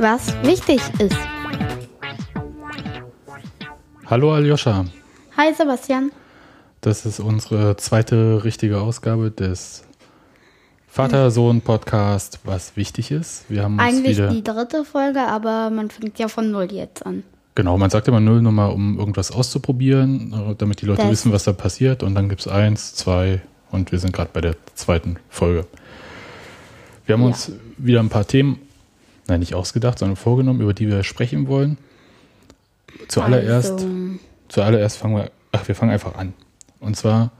was wichtig ist. Hallo Aljoscha, Hi Sebastian. das ist unsere zweite richtige Ausgabe des Vater-Sohn-Podcast, was wichtig ist. Wir haben Eigentlich wieder. die dritte Folge, aber man fängt ja von null jetzt an. Genau, man sagt immer Nullnummer, um irgendwas auszuprobieren, damit die Leute Das- wissen, was da passiert. Und dann gibt es eins, zwei und wir sind gerade bei der zweiten Folge. Wir haben Ja. uns wieder ein paar Themen, nein, nicht ausgedacht, sondern vorgenommen, über die wir sprechen wollen. Zuallererst, Also, zuallererst fangen wir, ach, wir fangen einfach an. Und zwar,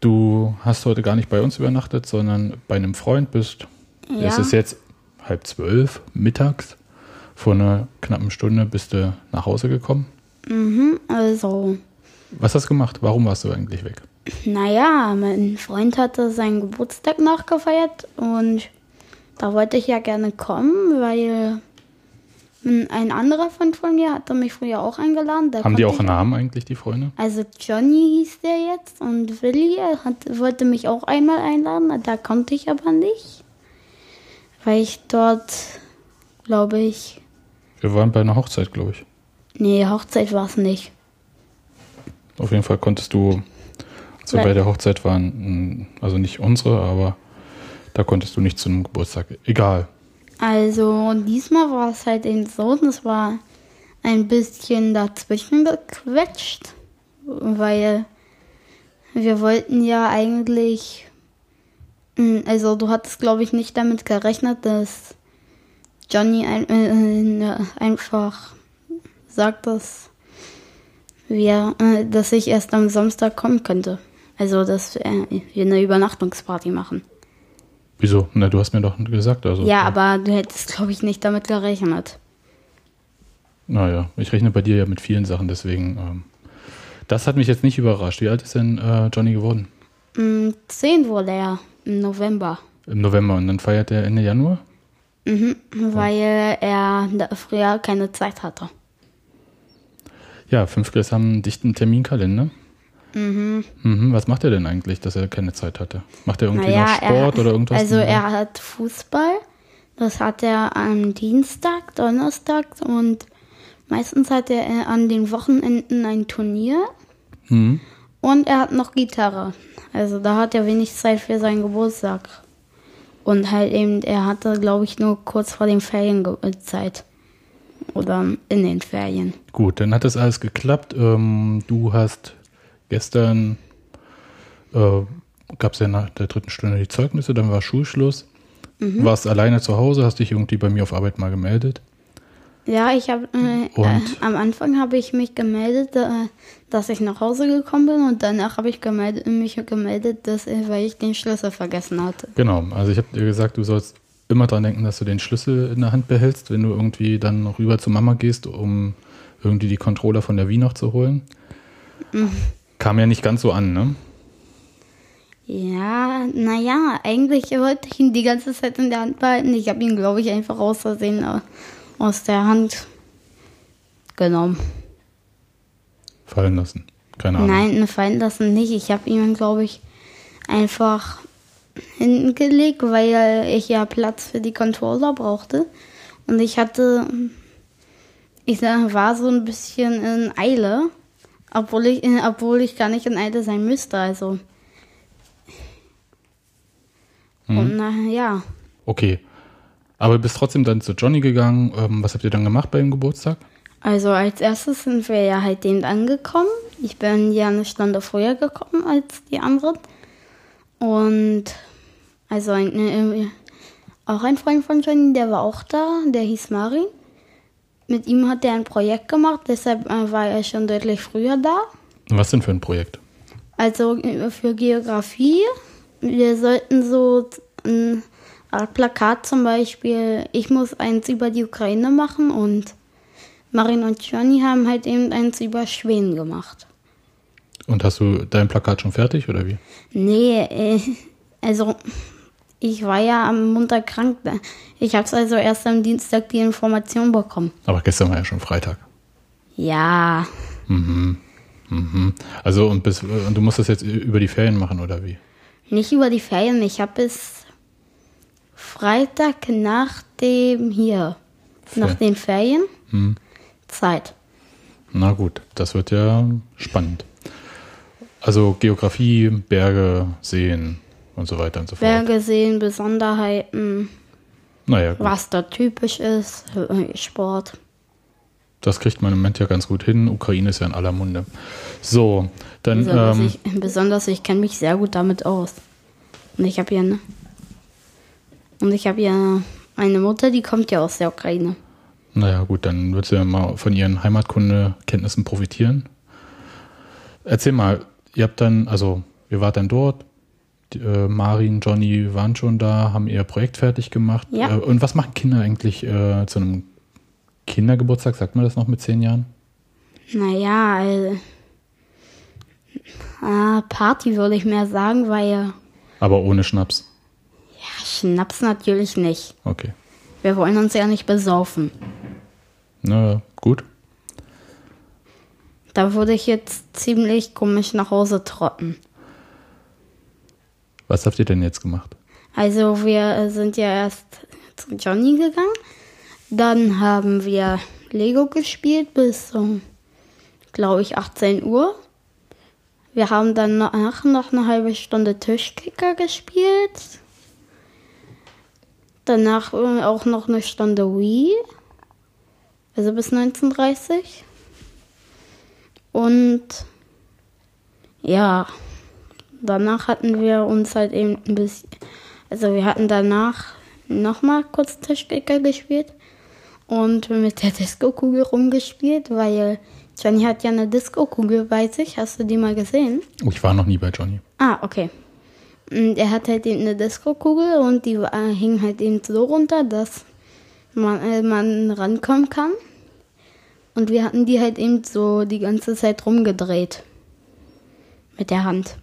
du hast heute gar nicht bei uns übernachtet, sondern bei einem Freund bist. ja, Es ist jetzt halb zwölf mittags. Vor einer knappen Stunde bist du nach Hause gekommen. mhm, also, Was hast du gemacht? Warum warst du eigentlich weg? naja, mein Freund hatte seinen Geburtstag nachgefeiert und da wollte ich ja gerne kommen, weil ein anderer Freund von mir hatte mich früher auch eingeladen. Haben die auch einen Namen eigentlich, die Freunde? Also Johnny hieß der jetzt und Willi hat, wollte mich auch einmal einladen, da konnte ich aber nicht, weil ich dort, glaube ich, Wir waren bei einer Hochzeit, glaube ich. nee, Hochzeit war es nicht. Auf jeden Fall konntest du, als wir bei der Hochzeit waren, also nicht unsere, aber da konntest du nicht zu einem Geburtstag. Egal. Also diesmal war es halt eben so, das war ein bisschen dazwischen gequetscht, weil wir wollten ja eigentlich, mm, also du hattest glaube ich nicht damit gerechnet, dass Johnny ein, äh, einfach sagt, dass wir, äh, dass ich erst am Samstag kommen könnte. Also dass äh, wir eine Übernachtungsparty machen. Wieso? Na, du hast mir doch gesagt. Also, Ja, aber du hättest, glaube ich, nicht damit gerechnet. Naja, ich rechne bei dir ja mit vielen Sachen, deswegen. Ähm, das hat mich jetzt nicht überrascht. Wie alt ist denn äh, Johnny geworden? Mm, 10 wurde er im November. Im November und dann feiert er Ende Januar? Mhm, weil er früher keine Zeit hatte. Ja, Fünftklässler haben einen dichten Terminkalender. Mhm. Was macht er denn eigentlich, dass er keine Zeit hatte? Macht er irgendwie noch Sport er, oder irgendwas? Also er hat Fußball. Das hat er am Dienstag, Donnerstag und meistens hat er äh, an den Wochenenden ein Turnier. Mhm. Und er hat noch Gitarre. Also da hat er wenig Zeit für seinen Geburtstag. Und halt eben, er hatte, glaube ich, nur kurz vor den Ferien äh, Zeit. Oder in den Ferien. Gut, dann hat das alles geklappt. Ähm, du hast gestern, äh, gab es ja nach der dritten Stunde die Zeugnisse, dann war Schulschluss. Mhm. Warst alleine zu Hause, hast dich irgendwie bei mir auf Arbeit mal gemeldet. Ja, ich habe äh, äh, am Anfang habe ich mich gemeldet, äh, dass ich nach Hause gekommen bin und danach habe ich gemeldet, mich gemeldet, dass äh, weil ich den Schlüssel vergessen hatte. Genau, also ich habe dir gesagt, du sollst immer dran denken, dass du den Schlüssel in der Hand behältst, wenn du irgendwie dann noch rüber zu Mama gehst, um irgendwie die Controller von der Wii noch zu holen. Mhm. Kam ja nicht ganz so an, ne? Ja, naja, eigentlich wollte ich ihn die ganze Zeit in der Hand behalten. Ich habe ihn, glaube ich, einfach aus Versehen äh, aus der Hand genommen. Fallen lassen. Keine Ahnung. Nein, fallen lassen nicht. Ich habe ihn, glaube ich, einfach hinten gelegt, weil ich ja Platz für die Controller brauchte. Und ich hatte, ich war so ein bisschen in Eile, obwohl ich, äh, obwohl ich gar nicht in Eile sein müsste. Also. Und na ja, Okay. Aber du bist trotzdem dann zu Johnny gegangen. Ähm, was habt ihr dann gemacht bei dem Geburtstag? also als erstes sind wir ja halt eben angekommen. Ich bin ja eine Stunde früher gekommen als die anderen. Und also ein, äh, auch ein Freund von Johnny, der war auch da, der hieß Marin. Mit ihm hat er ein Projekt gemacht, deshalb äh, war er schon deutlich früher da. Was denn für ein Projekt? Also äh, für Geografie. Wir sollten so ein Plakat zum Beispiel, ich muss eins über die Ukraine machen und Marin und Johnny haben halt eben eins über Schweden gemacht. Und hast du dein Plakat schon fertig oder wie? Nee, äh, also ich war ja am Montag krank. Ich habe also erst am Dienstag die Information bekommen. Aber gestern war ja schon Freitag. Ja, Mhm. Also und, bis, und du musst das jetzt über die Ferien machen oder wie? nicht über die Ferien. Ich habe bis Freitag nach dem hier Nach den Ferien Hm. Zeit. Na gut, das wird ja spannend. Also Geografie, Berge, Seen und so weiter und so fort. Berge sehen, Besonderheiten, Naja, gut. was da typisch ist, Sport. das kriegt man im Moment ja ganz gut hin. Ukraine ist ja in aller Munde. So, dann Besonders ähm, ich, besonders ich kenne mich sehr gut damit aus. Und ich habe ja ne, und ich habe ja eine Mutter, die kommt ja aus der Ukraine. Naja, gut, dann wird sie ja mal von ihren Heimatkundekenntnissen profitieren. Erzähl mal, ihr habt dann, also ihr wart dann dort, die, äh, Marin, Johnny waren schon da, haben ihr Projekt fertig gemacht. Ja. Äh, und was machen Kinder eigentlich äh, zu einem Kindergeburtstag? Sagt man das noch mit zehn Jahren? Naja, äh, ah, Party würde ich mehr sagen, weil Aber ohne Schnaps. ja, Schnaps natürlich nicht. Okay. Wir wollen uns ja nicht besaufen. Na gut. Da würde ich jetzt ziemlich komisch nach Hause trotten. Was habt ihr denn jetzt gemacht? Also wir äh, sind ja erst zu Johnny gegangen. Dann haben wir Lego gespielt bis um, glaube ich, 18 Uhr. Wir haben danach noch eine halbe Stunde Tischkicker gespielt. Danach äh, auch noch eine Stunde Wii. Also bis 19.30 Und ja, danach hatten wir uns halt eben ein bisschen, also wir hatten danach nochmal kurz Tischkicker gespielt und mit der Disco-Kugel rumgespielt, weil Johnny hat ja eine Disco-Kugel bei sich. Hast du die mal gesehen? Oh, ich war noch nie bei Johnny. Ah, okay. Und er hat halt eben eine Disco-Kugel und die hing halt eben so runter, dass man, äh, man rankommen kann. Und wir hatten die halt eben so die ganze Zeit rumgedreht. Mit der Hand.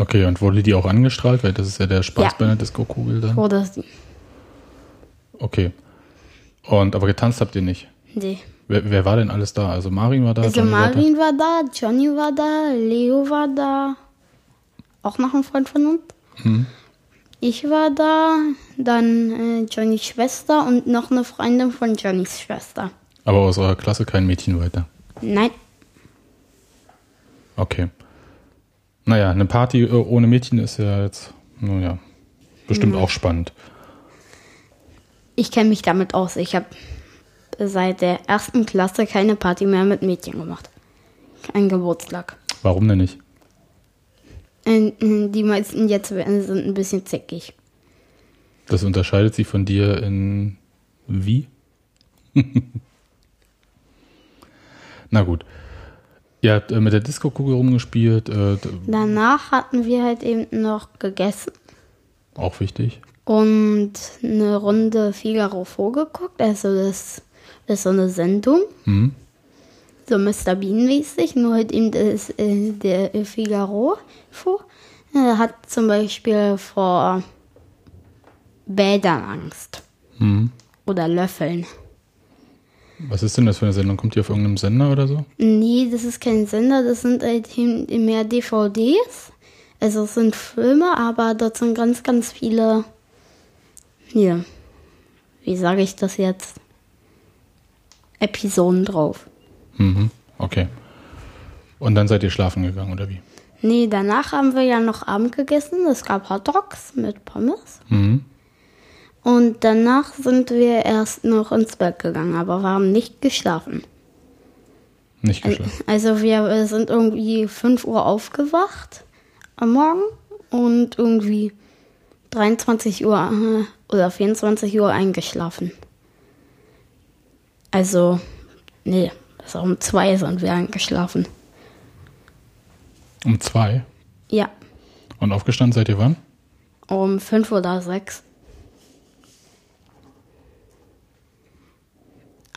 Okay, und wurde die auch angestrahlt? Weil das ist ja der Spaß Ja. bei einer Disco-Kugel dann. Oder sie. Okay. Und aber getanzt habt ihr nicht. Nee. Wer, wer war denn alles da? Also Marin war da, Also Johnny war da. Marin war da, Johnny war da, Leo war da. Auch noch ein Freund von uns. Hm. Ich war da, dann äh, Johnnys Schwester und noch eine Freundin von Johnnys Schwester. Aber aus eurer Klasse kein Mädchen weiter. Nein, Okay. Naja, eine Party äh, ohne Mädchen ist ja jetzt, naja, bestimmt auch spannend. ich kenne mich damit aus. Ich habe seit der ersten Klasse keine Party mehr mit Mädchen gemacht. Kein Geburtstag. Warum denn nicht? Äh, äh, Die meisten jetzt sind ein bisschen zickig. Das unterscheidet sich von dir in wie? Na gut. Ihr habt äh, mit der Disco-Kugel rumgespielt, äh, Danach hatten wir halt eben noch gegessen auch wichtig. und eine Runde Figaro vorgeguckt. Also das, das ist so eine Sendung. Hm? so Mr. Bean-mäßig, nur halt eben das, äh, der Figaro vor. Er hat zum Beispiel vor Bädern Angst. Hm. Oder Löffeln. Was ist denn das für eine Sendung? Kommt die auf irgendeinem Sender oder so? Nee, das ist kein Sender, das sind halt mehr DVDs. Also es sind Filme, aber dort sind ganz, ganz viele. Hier. Wie sage ich das jetzt? Episoden drauf. Mhm. Okay. Und dann seid ihr schlafen gegangen, oder wie? Nee, danach haben wir ja noch Abend gegessen. Es gab Hot Dogs mit Pommes. Mhm. Und danach sind wir erst noch ins Bett gegangen, aber wir haben nicht geschlafen. Nicht geschlafen. Also wir sind irgendwie 5 Uhr aufgewacht am Morgen und irgendwie 23 Uhr äh, oder 24 Uhr eingeschlafen. Also, nee, also um 2 sind wir eingeschlafen. Um zwei. Ja, Und aufgestanden seid ihr wann? um 5 oder 6.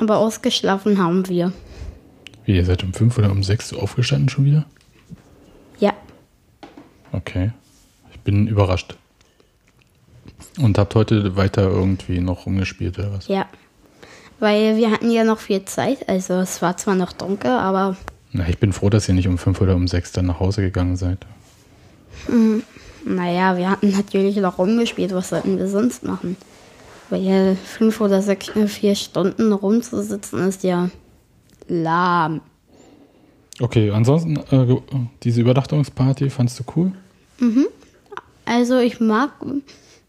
Aber ausgeschlafen haben wir. Wie, ihr seid um fünf oder um sechs aufgestanden schon wieder? Ja. Okay. Ich bin überrascht. Und habt heute weiter irgendwie noch rumgespielt oder was? Ja. Weil wir hatten ja noch viel Zeit. Also es war zwar noch dunkel, aber Na, ich bin froh, dass ihr nicht um fünf oder um sechs dann nach Hause gegangen seid. naja, wir hatten natürlich noch rumgespielt. Was sollten wir sonst machen? Weil fünf oder sechs, äh, vier Stunden rumzusitzen ist ja lahm. Okay, ansonsten, äh, diese Übernachtungsparty fandst du cool? Also ich mag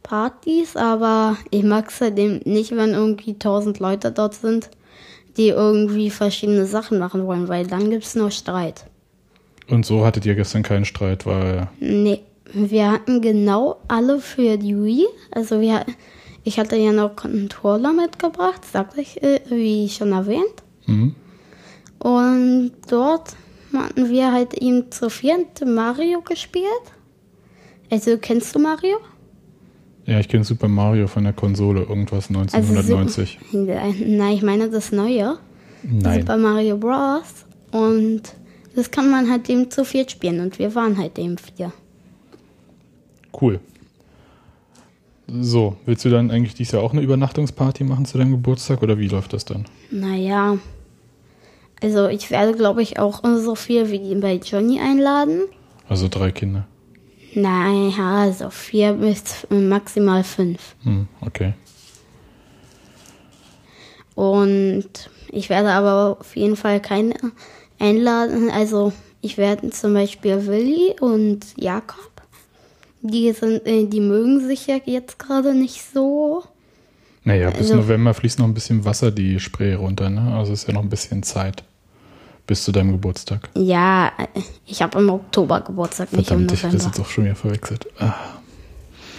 Partys, aber ich mag es halt eben nicht, wenn irgendwie tausend Leute dort sind, die irgendwie verschiedene Sachen machen wollen, weil dann gibt es nur Streit. Und so hattet ihr gestern keinen Streit, weil, Nee, wir hatten genau alle für die Wii. Also wir, ich hatte ja noch Controller mitgebracht, sagte ich, äh, wie schon erwähnt. mhm. Und dort hatten wir halt eben zu viert Mario gespielt. Also kennst du Mario? ja, ich kenne Super Mario von der Konsole, irgendwas Also 1990. So, nein, ich meine das Neue. Nein. Super Mario Bros. Und das kann man halt eben zu viert spielen. Und wir waren halt eben vier. Cool. So, willst du dann eigentlich dieses Jahr auch eine Übernachtungsparty machen zu deinem Geburtstag oder wie läuft das dann? Naja. Also ich werde, glaube ich, auch so viel wie bei Johnny einladen. Also drei Kinder. Nein, ja, so vier bis maximal fünf. Hm, okay. Und ich werde aber auf jeden Fall keine einladen. Also ich werde zum Beispiel Willi und Jakob. Die sind, äh, die mögen sich ja jetzt gerade nicht so. Naja, bis Also- November fließt noch ein bisschen Wasser die Spree runter, ne? Also ist ja noch ein bisschen Zeit bis zu deinem Geburtstag. Ja, äh, ich habe im Oktober Geburtstag, nicht im Verdammt, ich das November. jetzt auch schon wieder verwechselt. Ah.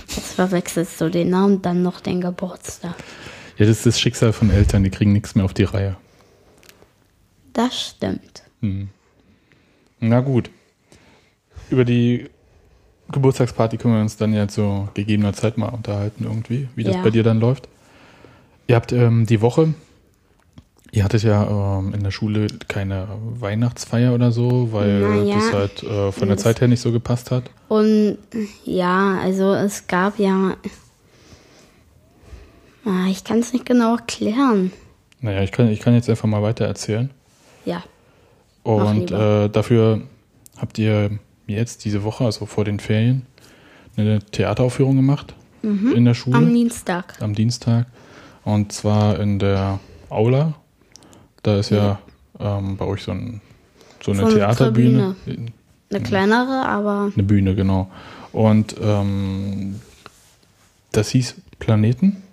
Jetzt verwechselst du den Namen, dann noch den Geburtstag. Ja, das ist das Schicksal von Eltern, die kriegen nichts mehr auf die Reihe. Das stimmt. Na gut. Über die Geburtstagsparty können wir uns dann ja zu gegebener Zeit mal unterhalten irgendwie, wie das Ja. bei dir dann läuft. Ihr habt ähm, die Woche, ihr hattet ja ähm, in der Schule keine Weihnachtsfeier oder so, weil Naja. das halt äh, von der Zeit her nicht so gepasst hat. Und ja, also es gab ja. Ah, Ich kann es nicht genau erklären. Naja, ich kann, ich kann jetzt einfach mal weiter erzählen. Ja. Und äh, dafür habt ihr jetzt diese Woche, also vor den Ferien, eine Theateraufführung gemacht in der Schule. Mhm. Am Dienstag. am Dienstag. Und zwar in der Aula. Da ist ja, ähm, bei euch so, ein, so eine eine Theaterbühne. Eine kleinere, aber Eine Bühne, genau. Und ähm, das hieß Planeten.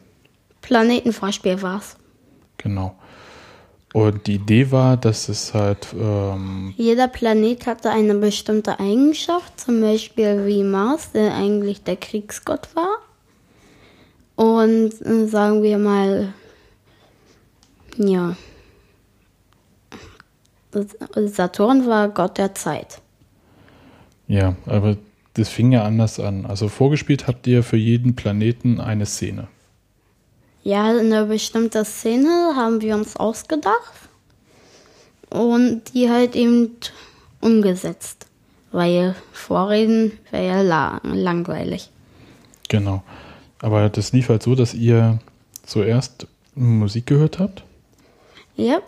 Planetenvorspiel war's. Genau. Und die Idee war, dass es halt, ähm, Jeder Planet hatte eine bestimmte Eigenschaft, zum Beispiel wie Mars, der eigentlich der Kriegsgott war. Und äh, sagen wir mal, ja, Saturn war Gott der Zeit. ja, aber das fing ja anders an. Also vorgespielt habt ihr für jeden Planeten eine Szene. Ja, eine bestimmte Szene haben wir uns ausgedacht und die halt eben umgesetzt, weil Vorreden wäre ja la langweilig. Genau. Aber das lief halt so, dass ihr zuerst Musik gehört habt. Ja,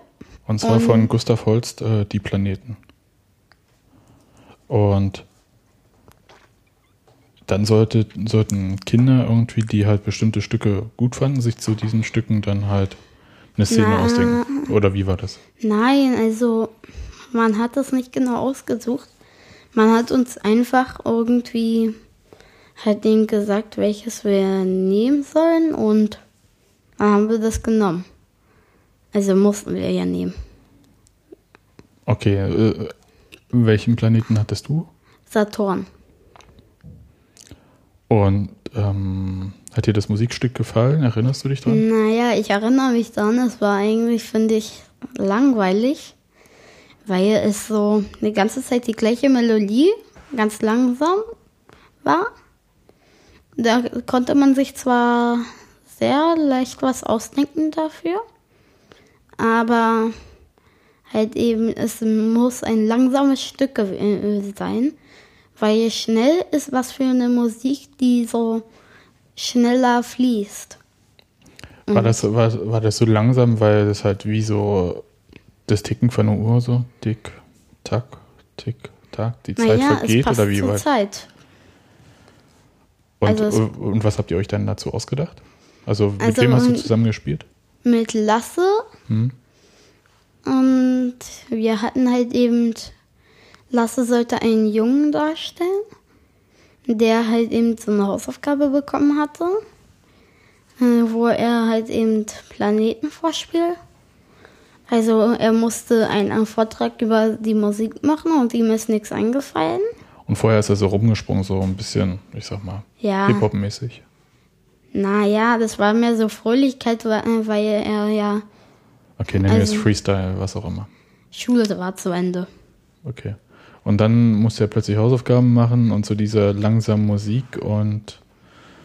Und zwar Ähm. von Gustav Holst, äh, Die Planeten. Und dann sollte, sollten Kinder irgendwie, die halt bestimmte Stücke gut fanden, sich zu diesen Stücken dann halt eine Szene Na. ausdenken. Oder wie war das? nein, also man hat das nicht genau ausgesucht. Man hat uns einfach irgendwie halt denen gesagt, welches wir nehmen sollen und dann haben wir das genommen. Also mussten wir ja nehmen. Okay, äh, welchen Planeten hattest du? Saturn. Und ähm, hat dir das Musikstück gefallen? Erinnerst du dich dran? Naja, ich erinnere mich dran, es war eigentlich, finde ich, langweilig, weil es so die ganze Zeit die gleiche Melodie, ganz langsam war. Da konnte man sich zwar sehr leicht was ausdenken dafür, aber halt eben, es muss ein langsames Stück äh, sein, weil schnell ist was für eine Musik, die so schneller fließt. War, das, war, war das so langsam, weil das halt wie so das Ticken von einer Uhr so tick, tack, tick, tack, die Zeit Naja, vergeht oder wie war Zeit. und, also und was habt ihr euch dann dazu ausgedacht? Also mit Also, wem hast du zusammen gespielt? Mit Lasse. Hm? Und wir hatten halt eben, Lasse sollte einen Jungen darstellen, der halt eben so eine Hausaufgabe bekommen hatte, äh, wo er halt eben Planeten vorspielt. Also er musste einen Vortrag über die Musik machen und ihm ist nichts eingefallen. Und vorher ist er so rumgesprungen, so ein bisschen, ich sag mal, Ja. Hip-Hop-mäßig. Naja, das war mehr so Fröhlichkeit, weil weil er ja Okay, nennen wir es Also- Freestyle, was auch immer. Schule war zu Ende. Okay. Und dann musste er plötzlich Hausaufgaben machen und so diese langsame Musik und,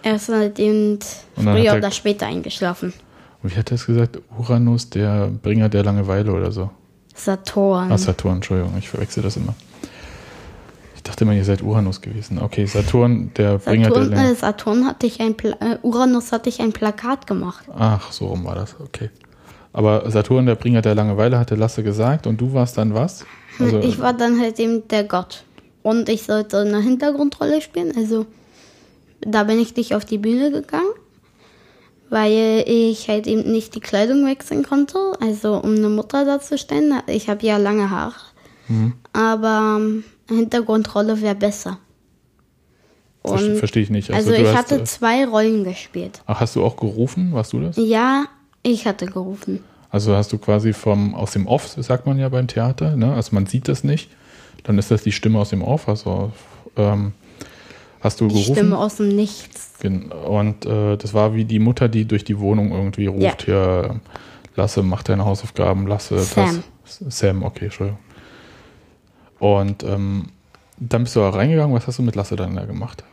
Er ist halt eben früher er- oder später eingeschlafen. wie hat er es gesagt? Uranus, der Bringer der Langeweile oder so. Saturn. Ah, Saturn, Entschuldigung, ich verwechsel das immer. Ich dachte immer, ihr seid Uranus gewesen. Okay, Saturn, der Bringer Saturn, der äh, Saturn hatte ich ein Pla äh, Uranus hatte ich ein Plakat gemacht. Ach, so rum war das, okay. Aber Saturn, der Bringer der Langeweile, hatte Lasse gesagt und du warst dann was? Also, ich war dann halt eben der Gott. Und ich sollte eine Hintergrundrolle spielen. Also da bin ich nicht auf die Bühne gegangen, weil ich halt eben nicht die Kleidung wechseln konnte. Also um eine Mutter darzustellen. Ich habe ja lange Haare. Mhm. Aber ähm, Hintergrundrolle wäre besser. Verstehe ich nicht. also, du ich hast, hatte äh, zwei Rollen gespielt. Ach, hast du auch gerufen? Warst du das? Ja, ich hatte gerufen. Also hast du quasi vom aus dem Off, sagt man ja beim Theater, ne? Also man sieht das nicht. Dann ist das die Stimme aus dem Off. Also ähm, hast du Die gerufen? Stimme aus dem Nichts. Und äh, das war wie die Mutter, die durch die Wohnung irgendwie ruft, hier, Lasse, mach deine Hausaufgaben, Lasse, Sam. das. Sam, okay, Entschuldigung. Und ähm, dann bist du da reingegangen, was hast du mit Lasse dann da gemacht?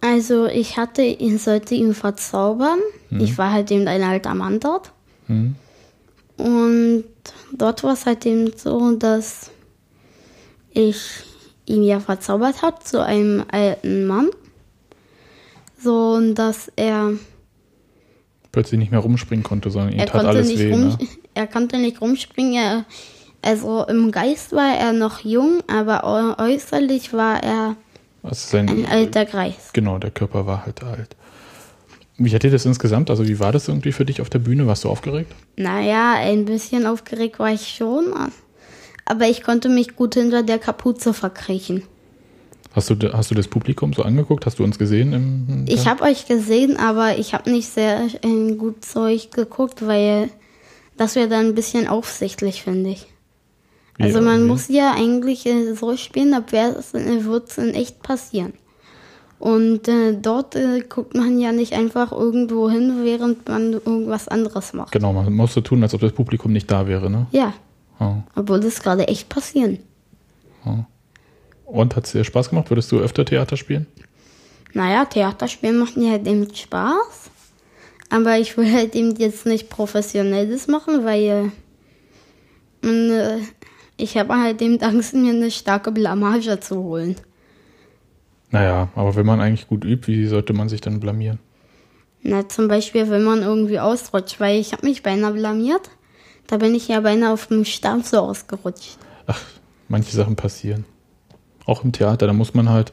Also ich hatte, ich sollte ihn verzaubern. Ich war halt eben ein alter Mann dort. Hm? Und dort war es halt eben so, dass ich ihn ja verzaubert habe zu einem alten Mann. So, und dass er, Plötzlich nicht mehr rumspringen konnte, sondern ihm er tat konnte alles nicht weh. rum, Ne? er konnte nicht rumspringen. Er, also im Geist war er noch jung, aber äu- äußerlich war er Also sein, ein alter Greis. Genau, der Körper war halt alt. Wie hat dir das insgesamt? Also wie war das irgendwie für dich auf der Bühne? Warst du aufgeregt? Naja, ein bisschen aufgeregt war ich schon, aber ich konnte mich gut hinter der Kapuze verkriechen. Hast du, hast du das Publikum so angeguckt? Hast du uns gesehen? Im, Ich habe euch gesehen, aber ich habe nicht sehr äh, gut zu euch geguckt, weil das wäre dann ein bisschen aufsichtlich, finde ich. Also man wie? muss ja eigentlich äh, so spielen, ab wird es in echt passieren. Und äh, dort äh, guckt man ja nicht einfach irgendwo hin, während man irgendwas anderes macht. Genau, man muss so tun, als ob das Publikum nicht da wäre, ne? Ja, Ja. obwohl das gerade echt passieren. Und hat es dir Spaß gemacht? Würdest du öfter Theater spielen? Naja, Theaterspielen macht mir halt eben Spaß. Aber ich will halt eben jetzt nicht professionelles machen, weil äh, ich habe halt eben Angst, mir eine starke Blamage zu holen. Naja, aber wenn man eigentlich gut übt, wie sollte man sich dann blamieren? Na, zum Beispiel, wenn man irgendwie ausrutscht, weil ich habe mich beinahe blamiert. Da bin ich ja beinahe auf dem Stab so ausgerutscht. Ach, manche Sachen passieren. Auch im Theater, da muss man halt,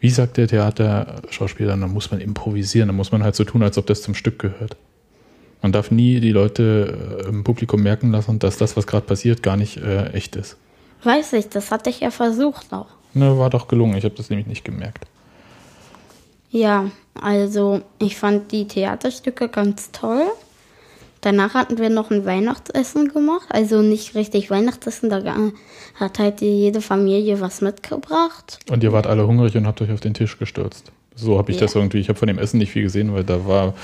wie sagt der Theaterschauspieler, da muss man improvisieren, da muss man halt so tun, als ob das zum Stück gehört. Man darf nie die Leute äh, im Publikum merken lassen, dass das, was gerade passiert, gar nicht äh, echt ist. Weiß ich, das hatte ich ja versucht auch. Ne, war doch gelungen, ich habe das nämlich nicht gemerkt. Ja, also ich fand die Theaterstücke ganz toll. Danach hatten wir noch ein Weihnachtsessen gemacht. Also nicht richtig Weihnachtsessen, da hat halt jede Familie was mitgebracht. Und ihr wart alle hungrig und habt euch auf den Tisch gestürzt. So habe ich Ja. das irgendwie, ich habe von dem Essen nicht viel gesehen, weil da war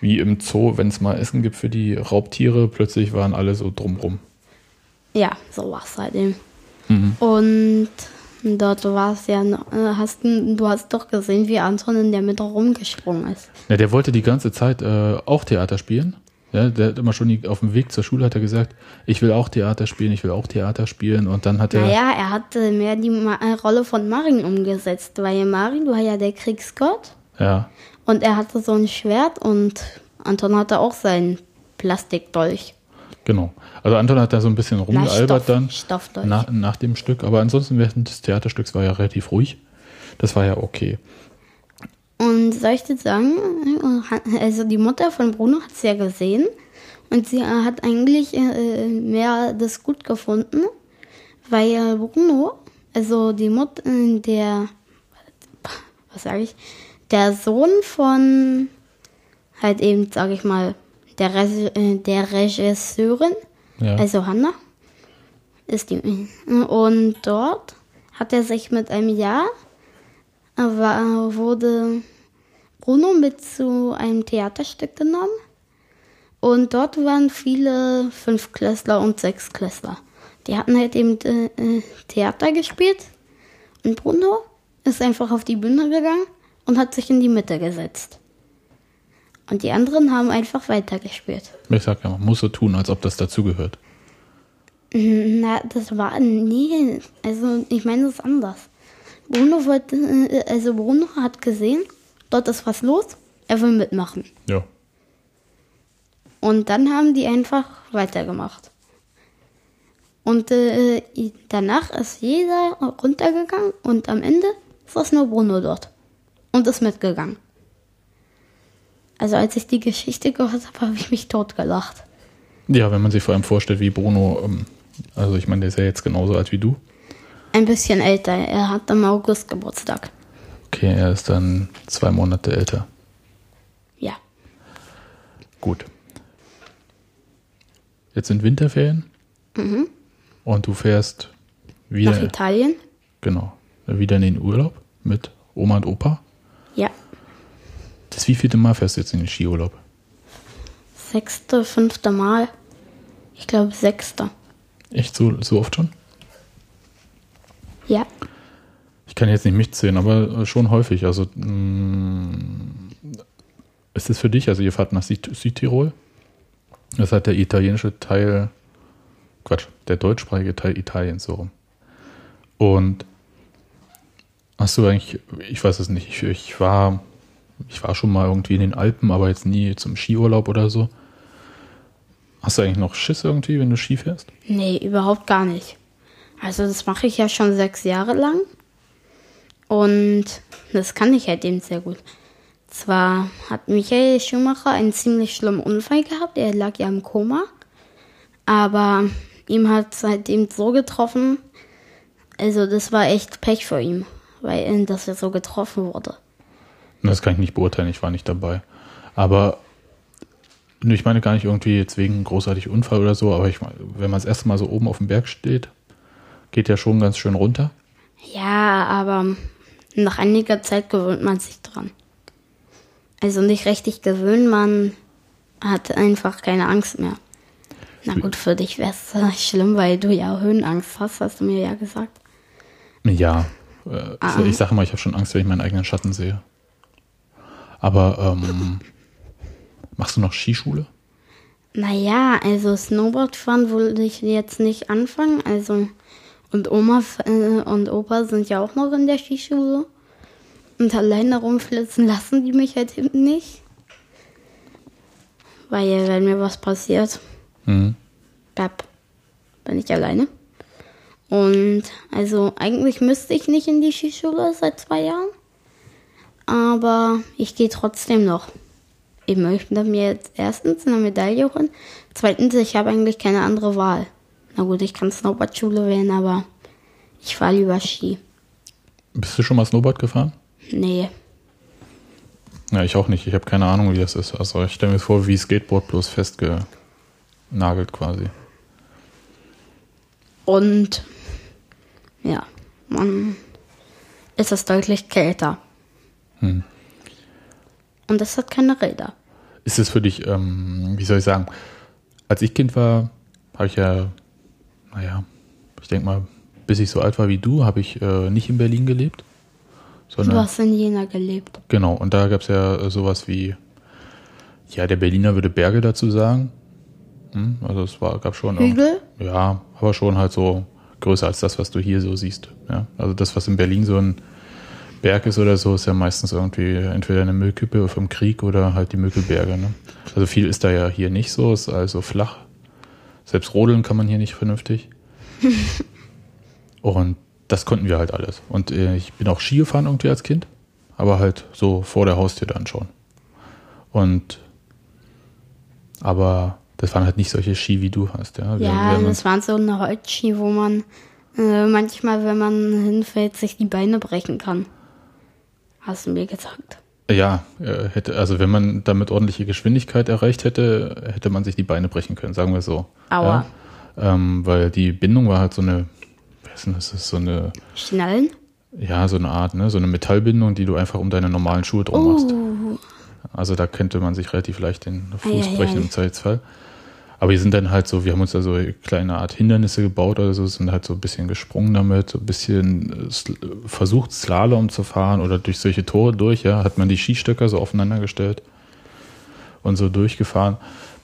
wie im Zoo, wenn es mal Essen gibt für die Raubtiere, plötzlich waren alle so drumrum. Ja, so war es halt eben. Mhm. Und dort war es ja, äh, hast, du hast doch gesehen, wie Anton in der Mitte rumgesprungen ist. Ja, der wollte die ganze Zeit äh, auch Theater spielen. Ja, der hat immer schon auf dem Weg zur Schule hat er gesagt, ich will auch Theater spielen, ich will auch Theater spielen. Und dann hat er, Naja, er hat äh, mehr die Ma äh, Rolle von Marin umgesetzt, weil Marin war ja der Kriegsgott. ja, Und er hatte so ein Schwert und Anton hatte auch seinen Plastikdolch. Genau. Also Anton hat da so ein bisschen Na, rumgealbert Stoff- dann nach, nach dem Stück. Aber ansonsten während des Theaterstücks war ja relativ ruhig. Das war ja okay. Und soll ich dir sagen, also die Mutter von Bruno hat es ja gesehen und sie hat eigentlich äh, mehr das gut gefunden, weil Bruno, also die Mutter, der, was sage ich, der Sohn von, halt eben, sage ich mal, der, Reg äh, der Regisseurin, Ja. also Hannah, ist die. Und dort hat er sich mit einem Jahr, war, wurde Bruno mit zu einem Theaterstück genommen. Und dort waren viele Fünfklässler und Sechsklässler. Die hatten halt eben äh, Theater gespielt. Und Bruno ist einfach auf die Bühne gegangen und hat sich in die Mitte gesetzt. Und die anderen haben einfach weitergespielt. Ich sag ja, man muss so tun, als ob das dazugehört. Na, das war. Nee, also ich meine es ist anders. Bruno wollte, äh, also Bruno hat gesehen, dort ist was los, er will mitmachen. Ja. Und dann haben die einfach weitergemacht. Und äh, danach ist jeder runtergegangen und am Ende saß nur Bruno dort und ist mitgegangen. Also als ich die Geschichte gehört habe, habe ich mich totgelacht. Ja, wenn man sich vor allem vorstellt, wie Bruno, ähm, also ich meine, der ist ja jetzt genauso alt wie du. Ein bisschen älter, er hat im August Geburtstag. Okay, er ist dann zwei Monate älter. Ja. Gut. Jetzt sind Winterferien. Und du fährst Nach wieder, Italien? genau, wieder in den Urlaub mit Oma und Opa. Ja. Das wievielte Mal fährst du jetzt in den Skiurlaub? Sechste, fünfte Mal. Ich glaube sechste. Echt so, so oft schon? Ja. Ich kann jetzt nicht mitzählen, aber äh, schon häufig. Also mh, ist es für dich, also ihr fahrt nach Süd Südtirol? Das hat der italienische Teil, Quatsch, der deutschsprachige Teil Italiens so rum. Und hast du eigentlich, ich weiß es nicht, ich, ich war, ich war schon mal irgendwie in den Alpen, aber jetzt nie zum Skiurlaub oder so. Hast du eigentlich noch Schiss irgendwie, wenn du Ski fährst? Nee, überhaupt gar nicht. Also das mache ich ja schon sechs Jahre lang. Und das kann ich halt eben sehr gut. Zwar hat Michael Schumacher einen ziemlich schlimmen Unfall gehabt, er lag ja im Koma. Aber ihm hat seitdem so getroffen, also das war echt Pech für ihn, weil dass er so getroffen wurde. Das kann ich nicht beurteilen, ich war nicht dabei. Aber ich meine gar nicht irgendwie jetzt wegen großartig Unfall oder so, aber ich wenn man das erste Mal so oben auf dem Berg steht, geht ja schon ganz schön runter. Ja, aber nach einiger Zeit gewöhnt man sich dran. Also nicht richtig gewöhnen, man hat einfach keine Angst mehr. Na gut, für dich wäre es schlimm, weil du ja Höhenangst hast, hast du mir ja gesagt. Ja, äh, ich, ich sage mal, ich habe schon Angst, wenn ich meinen eigenen Schatten sehe. Aber ähm, machst du noch Skischule? Naja, also Snowboardfahren wollte ich jetzt nicht anfangen. Also und Oma äh, und Opa sind ja auch noch in der Skischule. Und alleine rumflitzen lassen die mich halt hinten nicht. Weil wenn mir was passiert, Mhm. Bab, bin ich alleine. Und also eigentlich müsste ich nicht in die Skischule seit zwei Jahren. Aber ich gehe trotzdem noch. Ich möchte mir jetzt erstens eine Medaille holen. Zweitens, ich habe eigentlich keine andere Wahl. Na gut, ich kann Snowboardschule wählen, aber ich fahre lieber Ski. Bist du schon mal Snowboard gefahren? Nee. Ja, ich auch nicht. Ich habe keine Ahnung, wie das ist. Also ich stelle mir vor, wie Skateboard bloß festgenagelt quasi. Und ja, man ist es deutlich kälter. Hm. Und es hat keine Räder. Ist es für dich, ähm, wie soll ich sagen, als ich Kind war, habe ich ja, naja, ich denke mal, bis ich so alt war wie du, habe ich äh, nicht in Berlin gelebt. Du Sondern, hast in Jena gelebt. genau, und da gab es ja äh, sowas wie, ja, der Berliner würde Berge dazu sagen. Hm, also es war, gab schon Hügel? Ja, aber schon halt so größer als das, was du hier so siehst. Ja? Also das, was in Berlin so ein Berg ist oder so, ist ja meistens irgendwie entweder eine Müllkippe vom Krieg oder halt die Mögelberge. Ne? Also viel ist da ja hier nicht so, ist also flach. Selbst rodeln kann man hier nicht vernünftig. Und das konnten wir halt alles. Und äh, ich bin auch Ski gefahren irgendwie als Kind. aber halt so vor der Haustür dann schon. Und aber das waren halt nicht solche Ski, wie du hast, ja. Wir, Ja, das waren so eine Holzski, wo man äh, manchmal, wenn man hinfällt, sich die Beine brechen kann. Hast du mir gesagt. ja, äh, hätte, also wenn man damit ordentliche Geschwindigkeit erreicht hätte, hätte man sich die Beine brechen können, sagen wir so. Aua. Ja? Ähm, weil die Bindung war halt so eine, was ist denn das, so eine, Schnallen? ja, so eine Art, ne, so eine Metallbindung, die du einfach um deine normalen Schuhe drum machst. Oh, Also da könnte man sich relativ leicht den Fuß ei, brechen ei. im Zweifelsfall. Aber die sind dann halt so, wir haben uns da so kleine Art Hindernisse gebaut oder so, sind halt so ein bisschen gesprungen damit, so ein bisschen äh, versucht Slalom zu fahren oder durch solche Tore durch, ja, hat man die Skistöcker so aufeinander gestellt und so durchgefahren.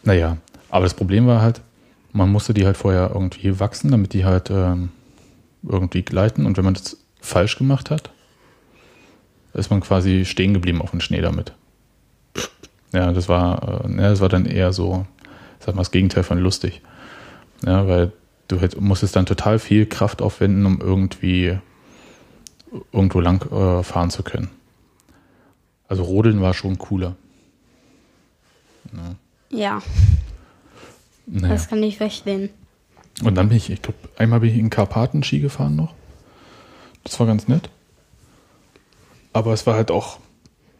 Naja, aber das Problem war halt, man musste die halt vorher irgendwie wachsen, damit die halt ähm, irgendwie gleiten und wenn man das falsch gemacht hat, ist man quasi stehen geblieben auf dem Schnee damit. Ja, das war, äh, ja, das war dann eher so, sag mal, das Gegenteil von lustig. Ja, weil du hätt, musstest dann total viel Kraft aufwenden, um irgendwie irgendwo lang äh, fahren zu können. Also Rodeln war schon cooler. ja, Naja. das kann ich verstehen. Und dann bin ich, ich glaube, einmal bin ich in Karpaten Ski gefahren noch. Das war ganz nett. Aber es war halt auch,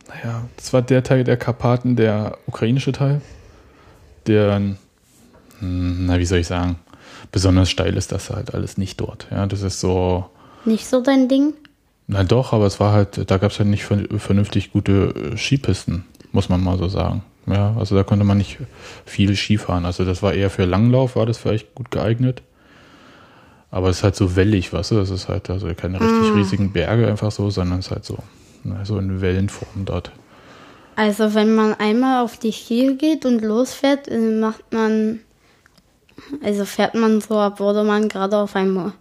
naja, das war der Teil der Karpaten, der ukrainische Teil, der, na, wie soll ich sagen, besonders steil ist das halt alles nicht dort. Ja, das ist so, Nicht so dein Ding? na doch, aber es war halt, da gab es halt nicht vern- vernünftig gute äh, Skipisten, muss man mal so sagen. Ja, also da konnte man nicht viel Ski fahren. Also das war eher für Langlauf, war das vielleicht gut geeignet. Aber es ist halt so wellig, weißt du, das ist halt also keine richtig riesigen Berge einfach so, sondern es ist halt so, so in Wellenform dort. Also wenn man einmal auf die Skier geht und losfährt, äh, macht man, also fährt man so, obwohl man gerade auf einem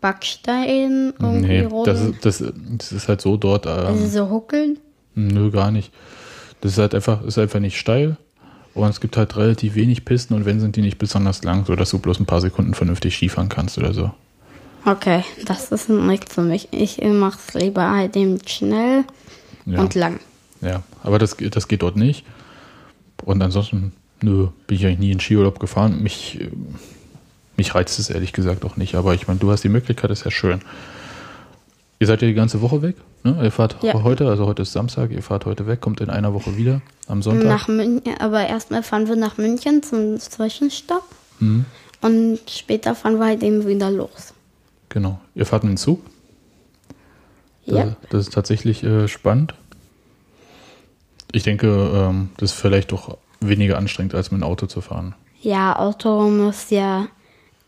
Backstein irgendwie Nee, rum. das ist, das, das ist halt so dort, ähm, also so huckeln. Nö, gar nicht. Das ist halt einfach, ist einfach nicht steil. Und es gibt halt relativ wenig Pisten und wenn sind die nicht besonders lang, sodass du bloß ein paar Sekunden vernünftig Skifahren kannst oder so. Okay, das ist nichts für mich. Ich mache es lieber halt eben schnell Ja, und lang. Ja. aber das, geht- das geht dort nicht. Und ansonsten, nö, bin ich eigentlich nie in Skiurlaub gefahren. Mich, äh, mich reizt es ehrlich gesagt auch nicht. Aber ich meine, du hast die Möglichkeit, ist ja schön. Ihr seid ja die ganze Woche weg, ne? Ihr fahrt Ja. heute, also heute ist Samstag, ihr fahrt heute weg, kommt in einer Woche wieder, am Sonntag. Nach München, aber erstmal fahren wir nach München zum Zwischenstopp Mhm. und später fahren wir halt eben wieder los. Genau. Ihr fahrt mit dem Zug? Ja. Das, das ist tatsächlich äh, spannend. Ich denke, ähm, das ist vielleicht doch weniger anstrengend, als mit dem Auto zu fahren. Ja, Auto muss ja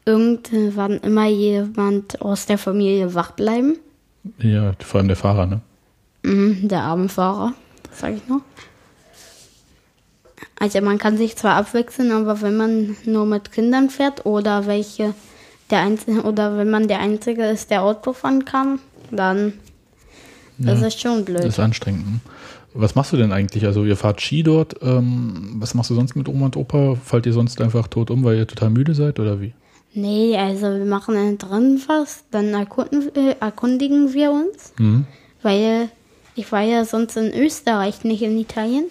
irgendwann immer jemand aus der Familie wach bleiben. Ja, vor allem der Fahrer, ne? Mhm, der Abendfahrer, sag ich nur. Also man kann sich zwar abwechseln, aber wenn man nur mit Kindern fährt oder welche der Einzige oder wenn man der Einzige ist, der Auto fahren kann, dann ist es schon blöd. Das ist anstrengend. Was machst du denn eigentlich? Also ihr fahrt Ski dort. Ähm, was machst du sonst mit Oma und Opa? Fallt ihr sonst einfach tot um, weil ihr total müde seid oder wie? Nee, also wir machen dann drin was, dann erkunden, äh, erkundigen wir uns, Mhm. weil ich war ja sonst in Österreich, nicht in Italien.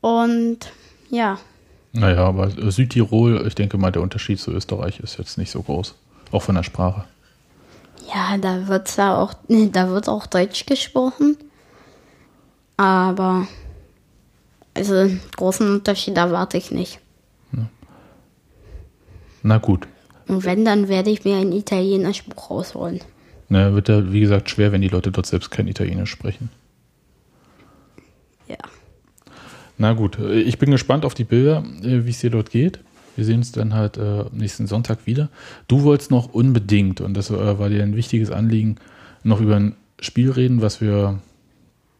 Und ja, Naja, aber Südtirol, ich denke mal, der Unterschied zu Österreich ist jetzt nicht so groß. Auch von der Sprache. ja, da wird's ja auch, da wird auch Deutsch gesprochen. Aber also einen großen Unterschied erwarte ich nicht. Na gut. Und wenn, dann werde ich mir ein Italienisch Buch rausholen. Na, wird ja, wie gesagt, schwer, wenn die Leute dort selbst kein Italienisch sprechen. Ja. Na gut, äh, ich bin gespannt auf die Bilder, äh, wie es dir dort geht. Wir sehen uns dann halt äh, nächsten Sonntag wieder. Du wolltest noch unbedingt, und das äh, war dir ein wichtiges Anliegen, noch über ein Spiel reden, was wir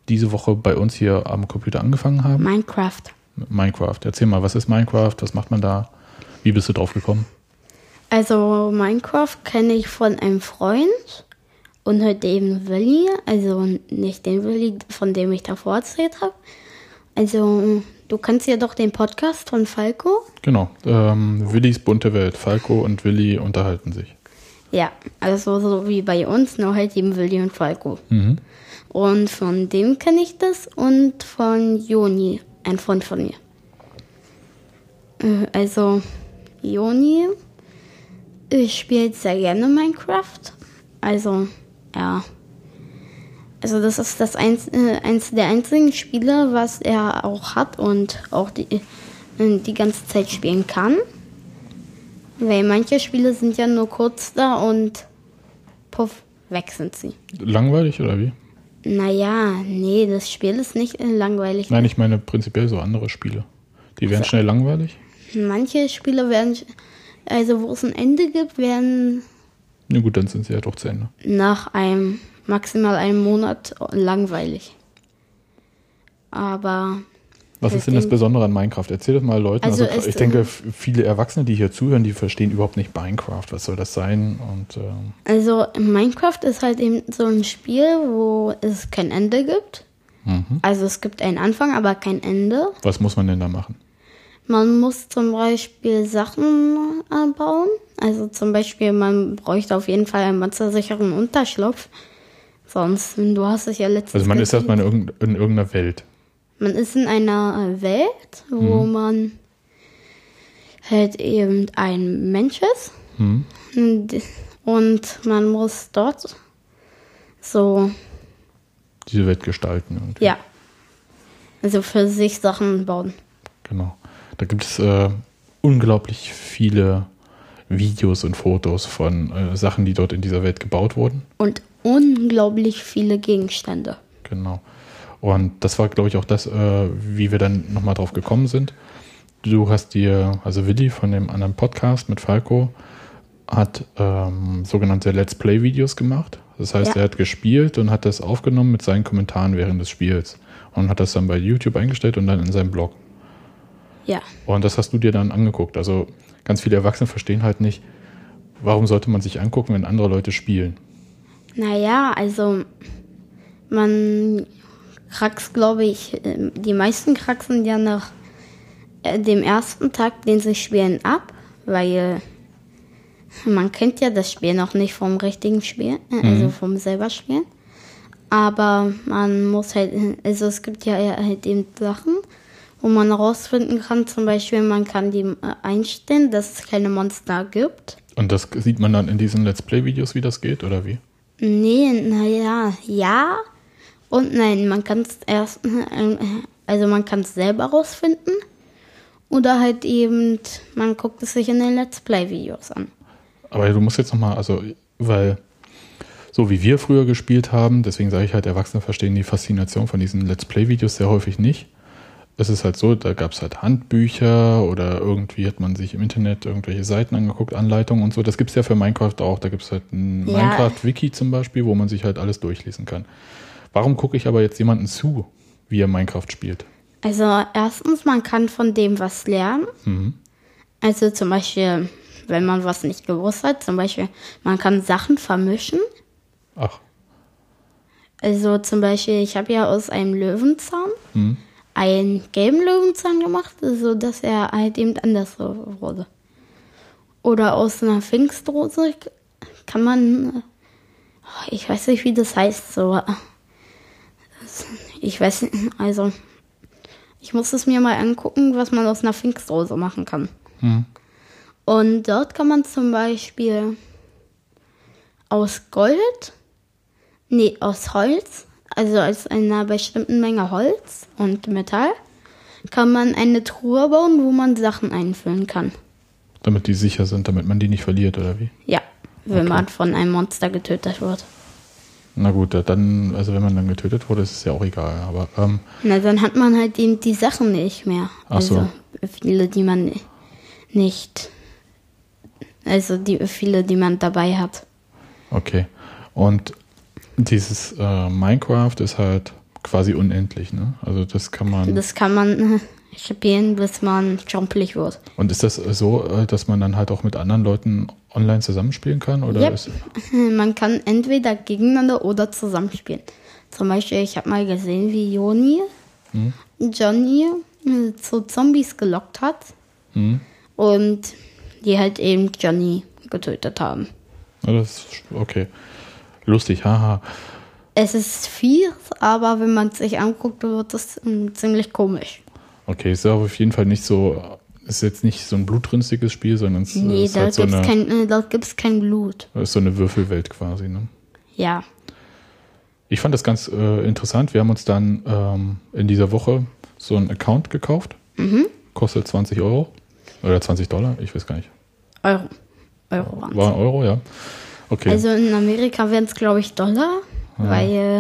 diese Woche bei uns hier am Computer angefangen haben. Minecraft. Minecraft. Erzähl mal, was ist Minecraft? Was macht man da? Wie bist du drauf gekommen? Also Minecraft kenne ich von einem Freund und halt eben Willi, also nicht den Willi, von dem ich davor erzählt habe. Also du kennst ja doch den Podcast von Falco. Genau. Ähm, Willis bunte Welt. Falco und Willi unterhalten sich. Ja, also so wie bei uns, nur halt eben Willi und Falco. Mhm. Und von dem kenne ich das und von Joni, ein Freund von mir. Äh, Also Joni spielt sehr gerne Minecraft. Also ja. Also das ist das eins, äh, eins der einzigen Spiele, was er auch hat und auch die, äh, die ganze Zeit spielen kann. Weil manche Spiele sind ja nur kurz da und puff, weg sind sie. Langweilig oder wie? Naja, nee, das Spiel ist nicht äh, langweilig. Nein, ich meine prinzipiell so andere Spiele. Die werden schnell langweilig. Manche Spiele werden, also wo es ein Ende gibt, werden Na gut, dann sind sie ja doch zu Ende. nach einem, maximal einem Monat langweilig. Aber Was ist denn das Besondere an Minecraft? Erzähl das mal Leuten. Also, Also ich denke, viele Erwachsene, die hier zuhören, die verstehen überhaupt nicht Minecraft. Was soll das sein? Und ähm, also Minecraft ist halt eben so ein Spiel, wo es kein Ende gibt. mhm. Also es gibt einen Anfang, aber kein Ende. was muss man denn da machen? Man muss zum Beispiel Sachen äh, bauen. Also zum Beispiel, man bräuchte auf jeden Fall einen monstersicheren Unterschlupf. Sonst, du hast es ja letztens Also man ist gesehen. erstmal in, irgend- in irgendeiner Welt. Man ist in einer äh, Welt, wo man halt eben ein Mensch ist. Mhm. Und, und man muss dort so, Diese Welt gestalten. irgendwie. ja, also für sich Sachen bauen. Genau. Da gibt es äh, unglaublich viele Videos und Fotos von äh, Sachen, die dort in dieser Welt gebaut wurden. Und unglaublich viele Gegenstände. Genau. Und das war, glaube ich, auch das, äh, wie wir dann nochmal drauf gekommen sind. Du hast dir, also Willi von dem anderen Podcast mit Falco, hat ähm, sogenannte Let's Play-Videos gemacht. Das heißt, Ja. er hat gespielt und hat das aufgenommen mit seinen Kommentaren während des Spiels. Und hat das dann bei YouTube eingestellt und dann in seinem Blog. Ja. Und das hast du dir dann angeguckt. Also ganz viele Erwachsene verstehen halt nicht, warum sollte man sich angucken, wenn andere Leute spielen. Naja, also man krax, glaube ich, ähm, die meisten kraxen ja nach äh, dem ersten Tag, den sie spielen, ab, weil man kennt ja das Spiel noch nicht vom richtigen Spiel, äh, also vom selber Spielen. Aber man muss halt, also es gibt ja halt eben Sachen, wo man herausfinden kann, zum Beispiel, man kann die äh, einstellen, dass es keine Monster gibt. Und das sieht man dann in diesen Let's Play-Videos, wie das geht, oder wie? Nee, naja, ja und nein. Man kann es erst, äh, also man kann es selber rausfinden oder halt eben, man guckt es sich in den Let's Play-Videos an. Aber du musst jetzt nochmal, also, weil so wie wir früher gespielt haben, deswegen sage ich halt, Erwachsene verstehen die Faszination von diesen Let's Play-Videos sehr häufig nicht. Es ist halt so, da gab es halt Handbücher oder irgendwie hat man sich im Internet irgendwelche Seiten angeguckt, Anleitungen und so. Das gibt es ja für Minecraft auch. Da gibt es halt ein Ja. Minecraft-Wiki zum Beispiel, wo man sich halt alles durchlesen kann. Warum gucke ich aber jetzt jemanden zu, wie er Minecraft spielt? Also erstens, man kann von dem was lernen. Mhm. Also zum Beispiel, wenn man was nicht gewusst hat, zum Beispiel, man kann Sachen vermischen. Ach, Also zum Beispiel, ich habe ja aus einem Löwenzahn hm. einen gelben Löwenzahn gemacht, so dass er halt eben anders wurde. Oder aus einer Pfingstrose kann man, ich weiß nicht, wie das heißt, so. Ich weiß nicht, also, ich muss es mir mal angucken, was man aus einer Pfingstrose machen kann. Hm. Und dort kann man zum Beispiel aus Gold, nee, aus Holz, also aus einer bestimmten Menge Holz und Metall, kann man eine Truhe bauen, wo man Sachen einfüllen kann. damit die sicher sind, damit man die nicht verliert, oder wie? Ja, wenn Okay. man von einem Monster getötet wird. Na gut, dann, also wenn man dann getötet wurde, ist es ja auch egal. Aber ähm, Na, dann hat man halt eben die Sachen nicht mehr. Ach so. Also viele, die man nicht, also die viele, die man dabei hat. okay. Und dieses äh, Minecraft ist halt quasi unendlich, ne? Also das kann man. Das kann man äh, spielen, bis man schrumpelig wird. und ist das so, äh, dass man dann halt auch mit anderen Leuten online zusammenspielen kann? Oder Yep. Man kann entweder gegeneinander oder zusammenspielen. Zum Beispiel, ich habe mal gesehen, wie Joni Hm? Johnny äh, zu Zombies gelockt hat hm? und die halt eben Johnny getötet haben. Das ist okay. Lustig, haha. Es ist fies, aber wenn man es sich anguckt, wird es ähm, ziemlich komisch. Okay, ist aber auf jeden Fall nicht so, ist jetzt nicht so ein blutrünstiges Spiel, sondern es Nee, ist halt so eine, kein, äh, da gibt's kein Blut. ist so eine Würfelwelt quasi. Ne? Ja. Ich fand das ganz äh, interessant. Wir haben uns dann ähm, in dieser Woche so einen Account gekauft. Mhm. Kostet 20 Euro. Oder 20 Dollar, ich weiß gar nicht. Euro. Euro waren's. War ein Euro, ja. Okay. Also in Amerika wären es, glaube ich, Dollar, weil äh,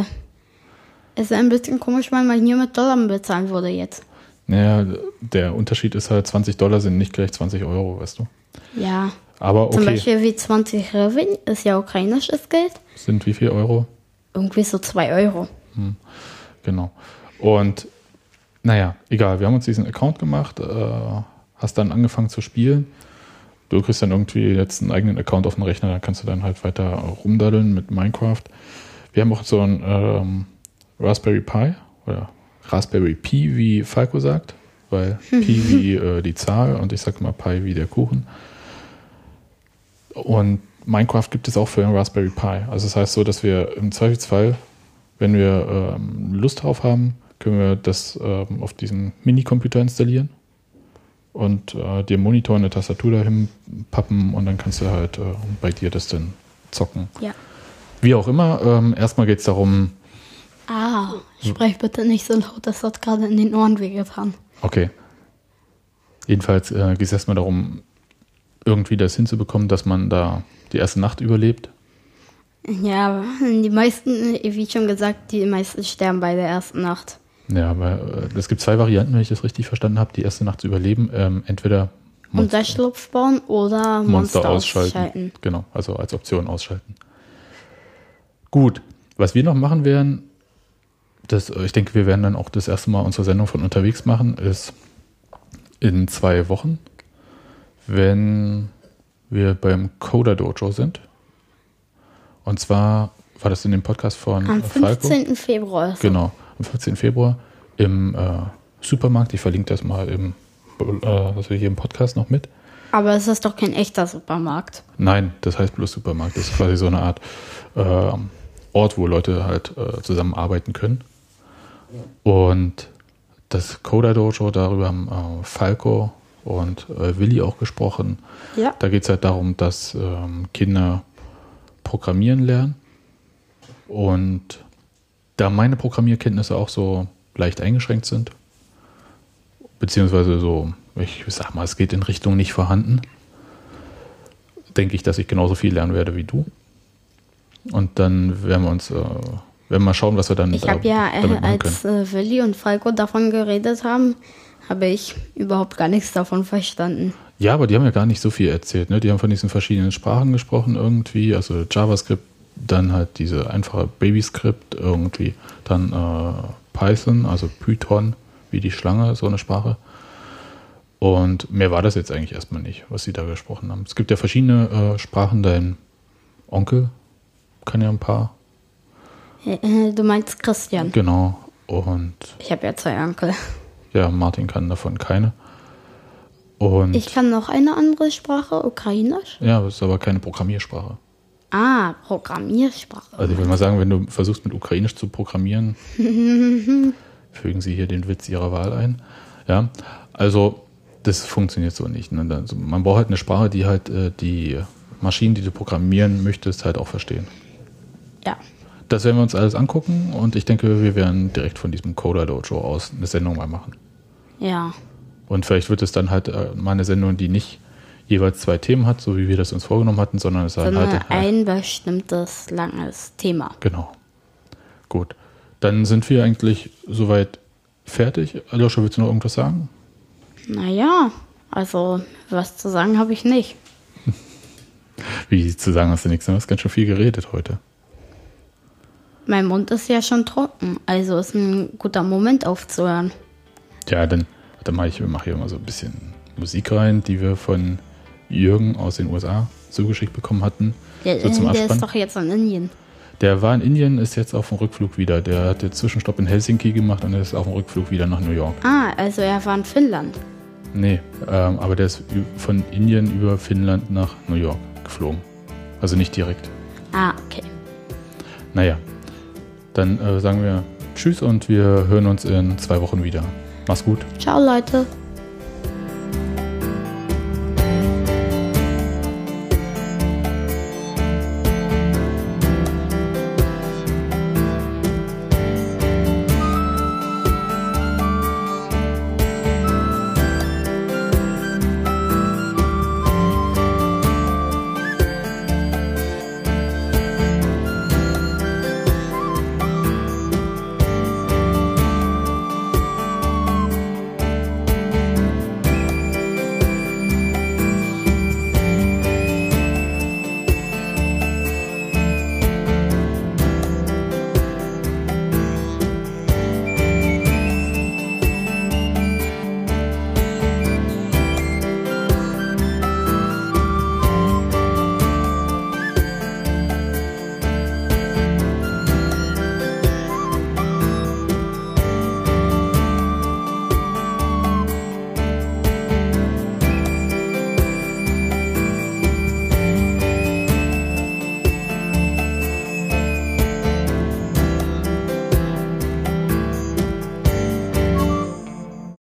es ist ein bisschen komisch, wenn man hier mit Dollar bezahlen würde jetzt. Naja, der Unterschied ist halt, 20 Dollar sind nicht gleich 20 Euro, weißt du. Ja. Aber Zum okay, Beispiel wie 20 Hryvnia ist ja ukrainisches Geld. sind wie viel Euro? Irgendwie so 2 Euro. Genau. Und naja, egal, wir haben uns diesen Account gemacht, äh, hast dann angefangen zu spielen. Du kriegst dann irgendwie jetzt einen eigenen Account auf dem Rechner, da kannst du dann halt weiter rumdaddeln mit Minecraft. Wir haben auch so einen ähm, Raspberry Pi oder Raspberry Pi, wie Falco sagt, weil Pi wie äh, die Zahl und ich sage immer Pi wie der Kuchen. Und Minecraft gibt es auch für einen Raspberry Pi. Also das heißt so, dass wir im Zweifelsfall, wenn wir ähm, Lust drauf haben, können wir das ähm, auf diesem Minicomputer installieren und äh, dir Monitor und eine Tastatur dahin pappen und dann kannst du halt äh, bei dir das dann zocken. Ja. Wie auch immer, ähm, erstmal geht es darum, Ah, sprech bitte nicht so laut, das hat gerade in den Ohren wehgetan. okay, jedenfalls äh, geht es erstmal darum, irgendwie das hinzubekommen, dass man da die erste Nacht überlebt. Ja, die meisten, wie schon gesagt, die meisten sterben bei der ersten Nacht. Ja, aber äh, es gibt zwei Varianten, wenn ich das richtig verstanden habe, die erste Nacht zu überleben. Ähm, entweder Monster, Unterschlupf bauen oder Monster Monster, ausschalten. ausschalten. Genau, also als Option ausschalten. Gut, was wir noch machen werden, das, äh, ich denke, wir werden dann auch das erste Mal unsere Sendung von unterwegs machen, ist in zwei Wochen, wenn wir beim Coder Dojo sind. Und zwar war das in dem Podcast von Am äh, Falco. 15. Februar. ist Genau, am 14. Februar im äh, Supermarkt. Ich verlinke das mal im, äh, also hier im Podcast noch mit. Aber es ist doch kein echter Supermarkt. Nein, das heißt bloß Supermarkt. Das ist quasi so eine Art äh, Ort, wo Leute halt äh, zusammenarbeiten können. Und das Coda Dojo, darüber haben äh, Falco und äh, Willi auch gesprochen. Ja. Da geht es halt darum, dass ähm, Kinder programmieren lernen. Und da meine Programmierkenntnisse auch so leicht eingeschränkt sind, beziehungsweise so, ich sag mal, es geht in Richtung nicht vorhanden, denke ich, dass ich genauso viel lernen werde wie du. Und dann werden wir uns, äh, werden wir mal schauen, was wir dann Ich da- habe ja, damit äh, als äh, Willi und Falco davon geredet haben, habe ich überhaupt gar nichts davon verstanden. Ja, aber die haben ja gar nicht so viel erzählt. Ne? Die haben von diesen verschiedenen Sprachen gesprochen irgendwie, also JavaScript, dann halt diese einfache Babyscript irgendwie, dann äh, Python, also Python, wie die Schlange, so eine Sprache. Und mehr war das jetzt eigentlich erstmal nicht, was sie da gesprochen haben. Es gibt ja verschiedene äh, Sprachen. Dein Onkel kann ja ein paar, Du meinst Christian. genau. Und Ich habe ja zwei Onkel. ja, Martin kann davon keine. Und Ich kann noch eine andere Sprache, Ukrainisch. ja, das ist aber keine Programmiersprache. Ah, Programmiersprache. Also ich würde mal sagen, wenn du versuchst mit Ukrainisch zu programmieren, fügen Sie hier den Witz Ihrer Wahl ein. Ja, also das funktioniert so nicht. Ne? Also man braucht halt eine Sprache, die halt äh, die Maschinen, die du programmieren möchtest, halt auch verstehen. Ja. Das werden wir uns alles angucken und ich denke, wir werden direkt von diesem Coder Dojo aus eine Sendung mal machen. Ja. Und vielleicht wird es dann halt äh, mal eine Sendung, die nicht jeweils zwei Themen hat, so wie wir das uns vorgenommen hatten, sondern es So dann halt eine, ein bestimmtes langes Thema. Genau. Gut. Dann sind wir eigentlich soweit fertig. Aljoscha, willst du noch irgendwas sagen? Naja, also was zu sagen habe ich nicht. Wie zu sagen hast du nichts, du hast ganz schön viel geredet heute. Mein Mund ist ja schon trocken, also ist ein guter Moment aufzuhören. Ja, dann, dann mache ich mach hier mal so ein bisschen Musik rein, die wir von Jürgen aus den USA zugeschickt bekommen hatten. Der, So zum der ist doch jetzt in Indien. Der war in Indien, ist jetzt auf dem Rückflug wieder. Der hat den Zwischenstopp in Helsinki gemacht und ist auf dem Rückflug wieder nach New York. Ah, also er war in Finnland. Nee, ähm, aber der ist von Indien über Finnland nach New York geflogen. Also nicht direkt. Ah, okay. Naja, dann äh, sagen wir Tschüss und wir hören uns in zwei Wochen wieder. Mach's gut. Ciao, Leute.